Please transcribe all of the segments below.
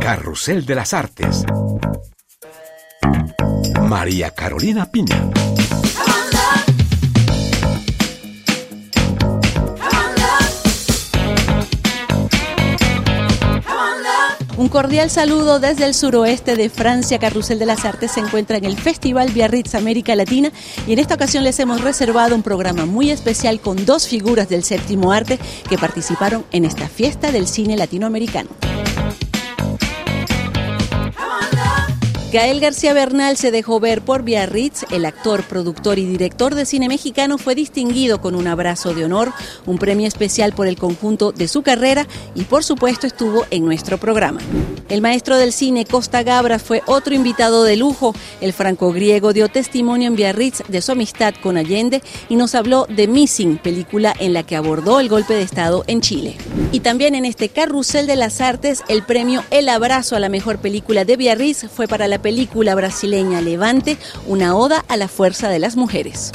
Carrusel de las Artes. María Carolina Piña. Un cordial saludo desde el suroeste de Francia. Carrusel de las Artes se encuentra en el Festival Biarritz América Latina y en esta ocasión les hemos reservado un programa muy especial con dos figuras del séptimo arte que participaron en esta fiesta del cine latinoamericano. Gael García Bernal se dejó ver por Biarritz. El actor, productor y director de cine mexicano fue distinguido con un abrazo de honor, un premio especial por el conjunto de su carrera y por supuesto estuvo en nuestro programa. El maestro del cine Costa Gabra fue otro invitado de lujo. El franco-griego dio testimonio en Biarritz de su amistad con Allende y nos habló de Missing, película en la que abordó el golpe de Estado en Chile. Y también en este carrusel de las artes, el premio El Abrazo a la mejor película de Biarritz fue para la película brasileña Levante, una oda a la fuerza de las mujeres.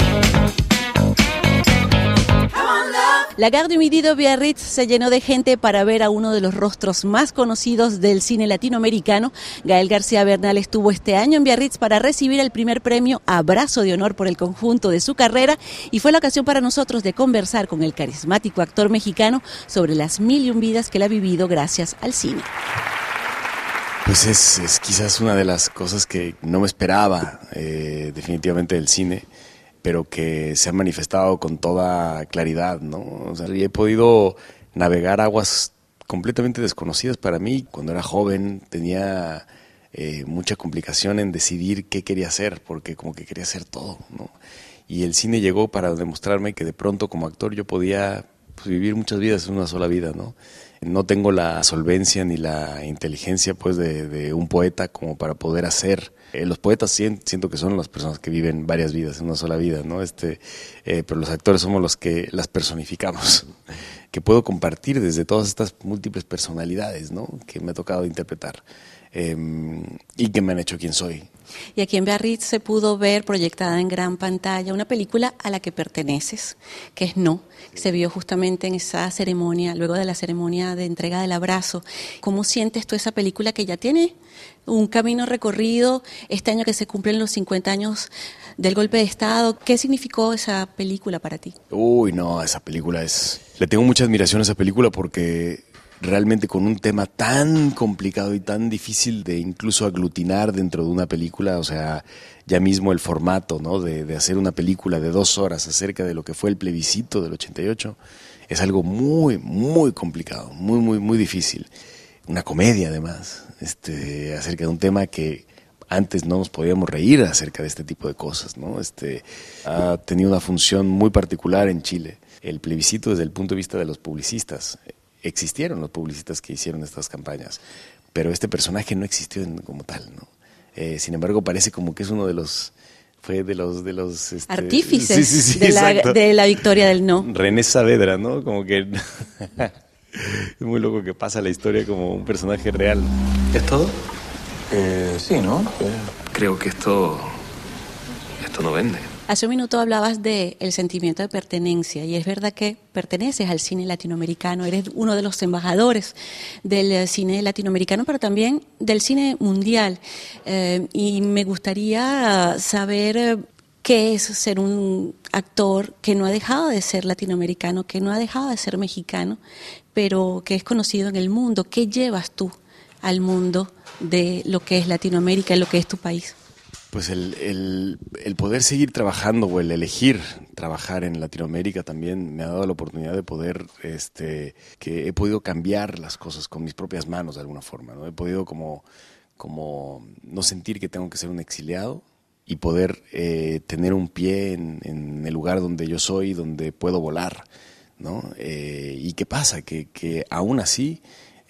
La Gare du Midi de Biarritz se llenó de gente para ver a uno de los rostros más conocidos del cine latinoamericano. Gael García Bernal estuvo este año en Biarritz para recibir el primer premio Abrazo de Honor por el conjunto de su carrera y fue la ocasión para nosotros de conversar con el carismático actor mexicano sobre las mil y un vidas que él ha vivido gracias al cine. Pues es, quizás una de las cosas que no me esperaba eh, definitivamente del cine, pero que se ha manifestado con toda claridad, ¿no? O sea, he podido navegar aguas completamente desconocidas para mí. Cuando era joven tenía eh, mucha complicación en decidir qué quería hacer, porque como que quería hacer todo, ¿no? Y el cine llegó para demostrarme que de pronto como actor yo podía pues, vivir muchas vidas en una sola vida, ¿no? no tengo la solvencia ni la inteligencia pues de, un poeta como para poder hacer. Eh, los poetas siento que son las personas que viven varias vidas en una sola vida no este eh, pero los actores somos los que las personificamos que puedo compartir desde todas estas múltiples personalidades no que me ha tocado interpretar em, y que me han hecho quien soy y aquí en Biarritz se pudo ver proyectada en gran pantalla una película a la que perteneces, que es No. Se vio justamente en esa ceremonia, luego de la ceremonia de entrega del abrazo. ¿Cómo sientes tú esa película que ya tiene un camino recorrido este año que se cumplen los 50 años del golpe de Estado? ¿Qué significó esa película para ti? Uy, no, esa película es... Le tengo mucha admiración a esa película porque realmente con un tema tan complicado y tan difícil de incluso aglutinar dentro de una película, o sea, ya mismo el formato, ¿no? De, de, hacer una película de dos horas acerca de lo que fue el plebiscito del 88, es algo muy, muy complicado, muy, muy, muy difícil. Una comedia además, este, acerca de un tema que antes no nos podíamos reír acerca de este tipo de cosas, ¿no? Este, ha tenido una función muy particular en Chile. El plebiscito desde el punto de vista de los publicistas existieron los publicistas que hicieron estas campañas, pero este personaje no existió como tal, ¿no? Eh, sin embargo, parece como que es uno de los fue de los de los este, artífices de, la, victoria del no. René Saavedra, ¿no? Como que es muy loco que pasa la historia como un personaje real. ¿Es todo? Eh, sí, ¿no? Creo que esto esto no vende. Hace un minuto hablabas del el sentimiento de pertenencia y es verdad que perteneces al cine latinoamericano, eres uno de los embajadores del eh, cine latinoamericano, pero también del cine mundial. Eh, y me gustaría saber eh, qué es ser un actor que no ha dejado de ser latinoamericano, que no ha dejado de ser mexicano, pero que es conocido en el mundo. ¿Qué llevas tú al mundo de lo que es Latinoamérica lo que es tu país? Pues el, el, poder seguir trabajando o el elegir trabajar en Latinoamérica también me ha dado la oportunidad de poder, este, que he podido cambiar las cosas con mis propias manos de alguna forma, ¿no? He podido como, como no sentir que tengo que ser un exiliado y poder eh, tener un pie en, el lugar donde yo soy, donde puedo volar, ¿no? Eh, ¿Y qué pasa? Que, que aún así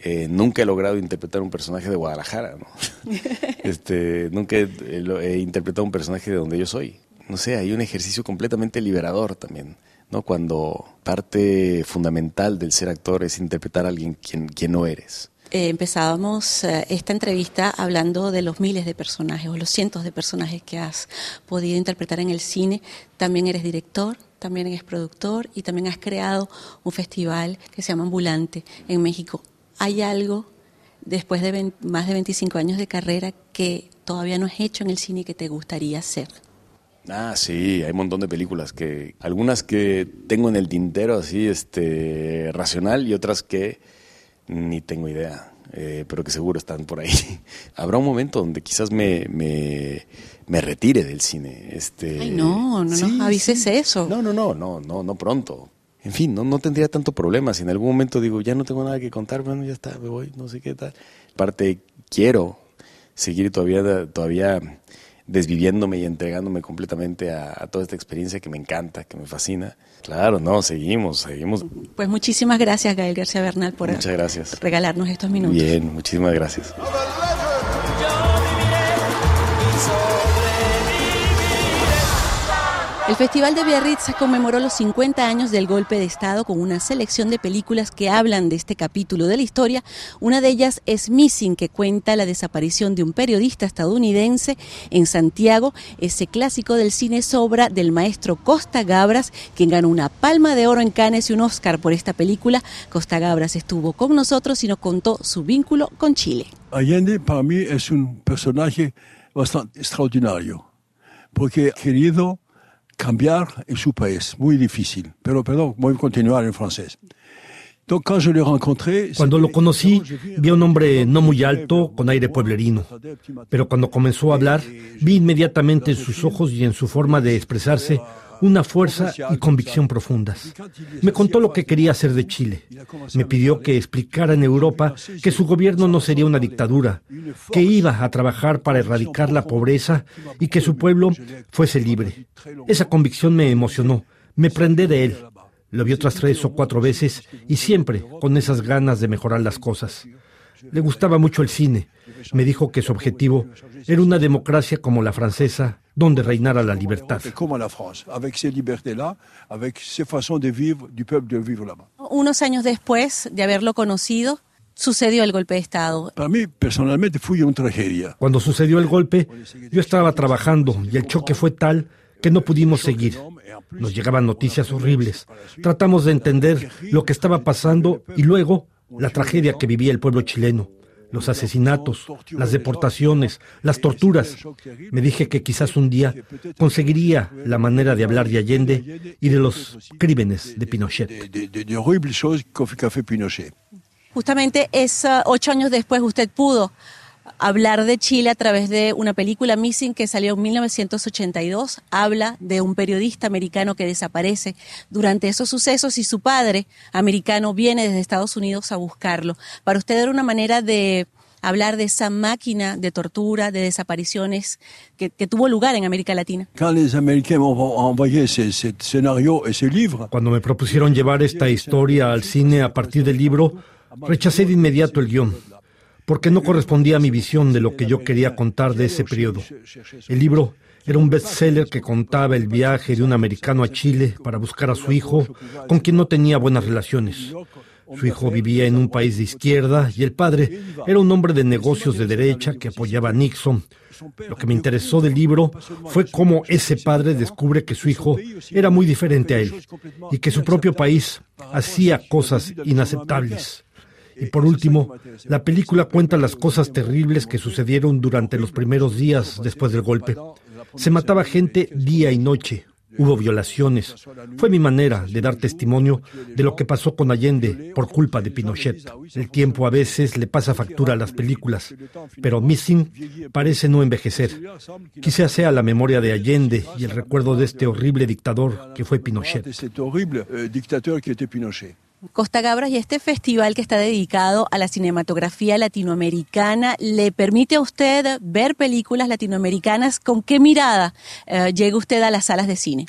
eh, nunca he logrado interpretar un personaje de Guadalajara, ¿no? este, nunca he, interpretado un personaje de donde yo soy. No sé, hay un ejercicio completamente liberador también, ¿no? Cuando parte fundamental del ser actor es interpretar a alguien quien, quien no eres. Eh, empezábamos eh, esta entrevista hablando de los miles de personajes o los cientos de personajes que has podido interpretar en el cine. También eres director, también eres productor y también has creado un festival que se llama Ambulante en México hay algo después de más de 25 años de carrera, que todavía no has hecho en el cine que te gustaría hacer? Ah, sí, hay un montón de películas que algunas que tengo en el tintero así este racional y otras que ni tengo idea, eh, pero que seguro están por ahí. Habrá un momento donde quizás me, me, me retire del cine. Este, Ay, no, no nos avises eso. No, no, no, no, no, no pronto. En fin, no, no tendría tanto problema. Si en algún momento digo, ya no tengo nada que contar, bueno, ya está, me voy, no sé qué tal. Aparte, quiero seguir todavía, todavía desviviéndome y entregándome completamente a, a toda esta experiencia que me encanta, que me fascina. Claro, no, seguimos, seguimos. Pues muchísimas gracias, Gael García Bernal, por Muchas gracias. regalarnos estos minutos. Bien, muchísimas gracias. El Festival de Biarritz conmemoró los 50 años del golpe de Estado con una selección de películas que hablan de este capítulo de la historia. Una de ellas es Missing, que cuenta la desaparición de un periodista estadounidense en Santiago. Ese clásico del cine es obra del maestro Costa Gabras, quien ganó una palma de oro en Cannes y un Oscar por esta película. Costa Gabras estuvo con nosotros y nos contó su vínculo con Chile. Allende para mí es un personaje bastante extraordinario, porque querido cambiar en su país, muy difícil. Pero perdón, voy a continuar en francés. Cuando lo conocí, vi a un hombre no muy alto, con aire pueblerino. Pero cuando comenzó a hablar, vi inmediatamente en sus ojos y en su forma de expresarse una fuerza y convicción profundas. Me contó lo que quería hacer de Chile. Me pidió que explicara en Europa que su gobierno no sería una dictadura, que iba a trabajar para erradicar la pobreza y que su pueblo fuese libre. Esa convicción me emocionó, me prendé de él. Lo vi otras tres o cuatro veces y siempre con esas ganas de mejorar las cosas. Le gustaba mucho el cine. Me dijo que su objetivo era una democracia como la francesa, donde reinara la libertad. Unos años después de haberlo conocido, sucedió el golpe de Estado. Para mí, personalmente, fue una tragedia. Cuando sucedió el golpe, yo estaba trabajando y el choque fue tal que no pudimos seguir. Nos llegaban noticias horribles. Tratamos de entender lo que estaba pasando y luego la tragedia que vivía el pueblo chileno. Los asesinatos, las deportaciones, las torturas. Me dije que quizás un día conseguiría la manera de hablar de Allende y de los crímenes de Pinochet. Justamente es ah, ocho años después usted pudo hablar de Chile a través de una película Missing que salió en 1982. Habla de un periodista americano que desaparece durante esos sucesos y su padre americano viene desde Estados Unidos a buscarlo. Para usted era una manera de hablar de esa máquina de tortura, de desapariciones que, que tuvo lugar en América Latina. Cuando me propusieron llevar esta historia al cine a partir del libro, rechacé de inmediato el guion, porque no correspondía a mi visión de lo que yo quería contar de ese periodo. El libro era un bestseller que contaba el viaje de un americano a Chile para buscar a su hijo, con quien no tenía buenas relaciones. Su hijo vivía en un país de izquierda y el padre era un hombre de negocios de derecha que apoyaba a Nixon. Lo que me interesó del libro fue cómo ese padre descubre que su hijo era muy diferente a él y que su propio país hacía cosas inaceptables. Y por último, la película cuenta las cosas terribles que sucedieron durante los primeros días después del golpe. Se mataba gente día y noche, hubo violaciones. Fue mi manera de dar testimonio de lo que pasó con Allende por culpa de Pinochet. El tiempo a veces le pasa factura a las películas, pero Missing parece no envejecer. Quizá sea la memoria de Allende y el recuerdo de este horrible dictador que fue Pinochet. Costa Gabras y este festival que está dedicado a la cinematografía latinoamericana, ¿le permite a usted ver películas latinoamericanas? ¿Con qué mirada eh, llega usted a las salas de cine?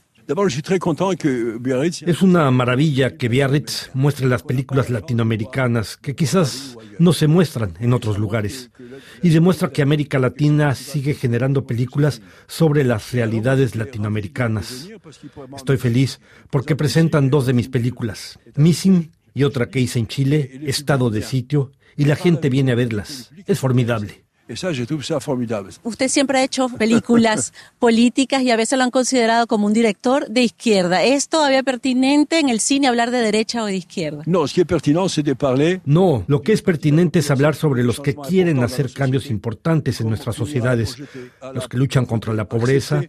Es una maravilla que Biarritz muestre las películas latinoamericanas que quizás no se muestran en otros lugares y demuestra que América Latina sigue generando películas sobre las realidades latinoamericanas. Estoy feliz porque presentan dos de mis películas, Missing y otra que hice en Chile, Estado de Sitio, y la gente viene a verlas. Es formidable. Ça, trouve ça formidable. Usted siempre ha hecho películas políticas y a veces lo han considerado como un director de izquierda. ¿Es todavía pertinente en el cine hablar de derecha o de izquierda? Non, ce qui est pertinent, c'est de parler No, lo que es pertinente es hablar sobre los que quieren hacer cambios importantes en nuestras sociedades, los que luchan contra la pobreza,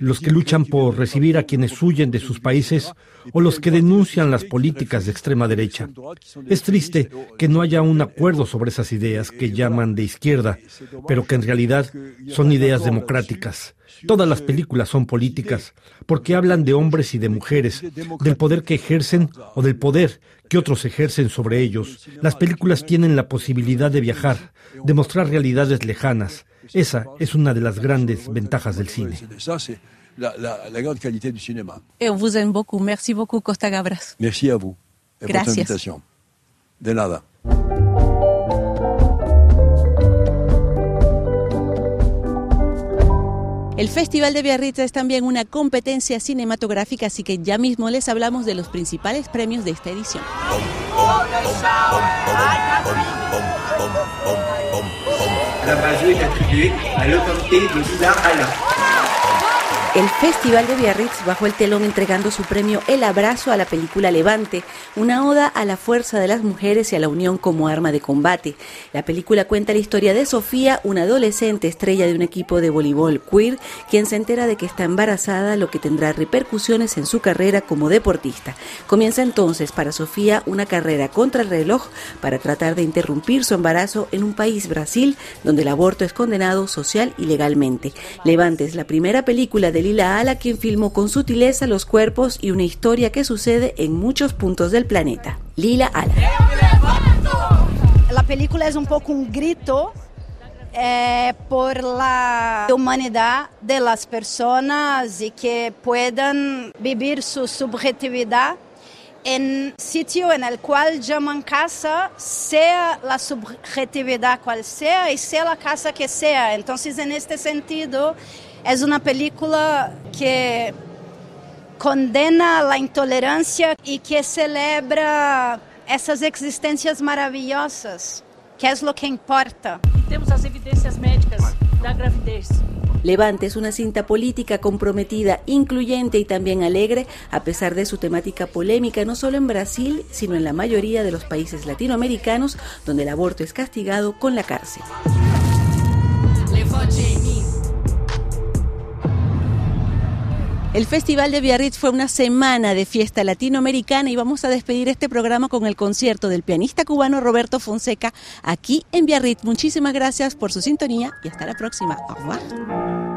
los que luchan por recibir a quienes huyen de sus países o los que denuncian las políticas de extrema derecha. Es triste que no haya un acuerdo sobre esas ideas que llaman de izquierda, pero que en realidad son ideas democráticas. Todas las películas son políticas porque hablan de hombres y de mujeres, del poder que ejercen o del poder que otros ejercen sobre ellos. Las películas tienen la posibilidad de viajar, de mostrar realidades lejanas. Esa es una de las grandes ventajas del cine. La, la, la grande qualité du cinéma. Et on vous aime beaucoup. Merci beaucoup, Costa Gabras. Merci à vous et votre Gracias. invitation. De nada. El Festival de Biarritz es también una competencia cinematográfica, así que ya mismo les hablamos de los principales premios de esta edición. La radio est attribuée à l'autorité de Lila Alain. El Festival de Biarritz bajó el telón entregando su premio El Abrazo a la película Levante, una oda a la fuerza de las mujeres y a la unión como arma de combate. La película cuenta la historia de Sofía, una adolescente estrella de un equipo de voleibol queer, quien se entera de que está embarazada, lo que tendrá repercusiones en su carrera como deportista. Comienza entonces para Sofía una carrera contra el reloj para tratar de interrumpir su embarazo en un país, Brasil, donde el aborto es condenado social y legalmente. Levante es la primera película de Lila Ala, quien filmó con sutileza los cuerpos y una historia que sucede en muchos puntos del planeta. Lila Ala. La película es un poco un grito eh, por la humanidad de las personas y que puedan vivir su subjetividad en sitio en el cual llaman casa, sea la subjetividad cual sea y sea la casa que sea. Entonces, en este sentido, es una película que condena la intolerancia y que celebra essas existências maravillosas, que é o que importa. Temos as evidências médicas da gravidez. Levante es una cinta política comprometida, incluyente y también alegre, a pesar de su temática polémica no solo en Brasil, sino en la mayoría de los países latinoamericanos, donde el aborto es castigado con la cárcel. El Festival de Biarritz fue una semana de fiesta latinoamericana y vamos a despedir este programa con el concierto del pianista cubano Roberto Fonseca aquí en Biarritz. Muchísimas gracias por su sintonía y hasta la próxima. Au revoir.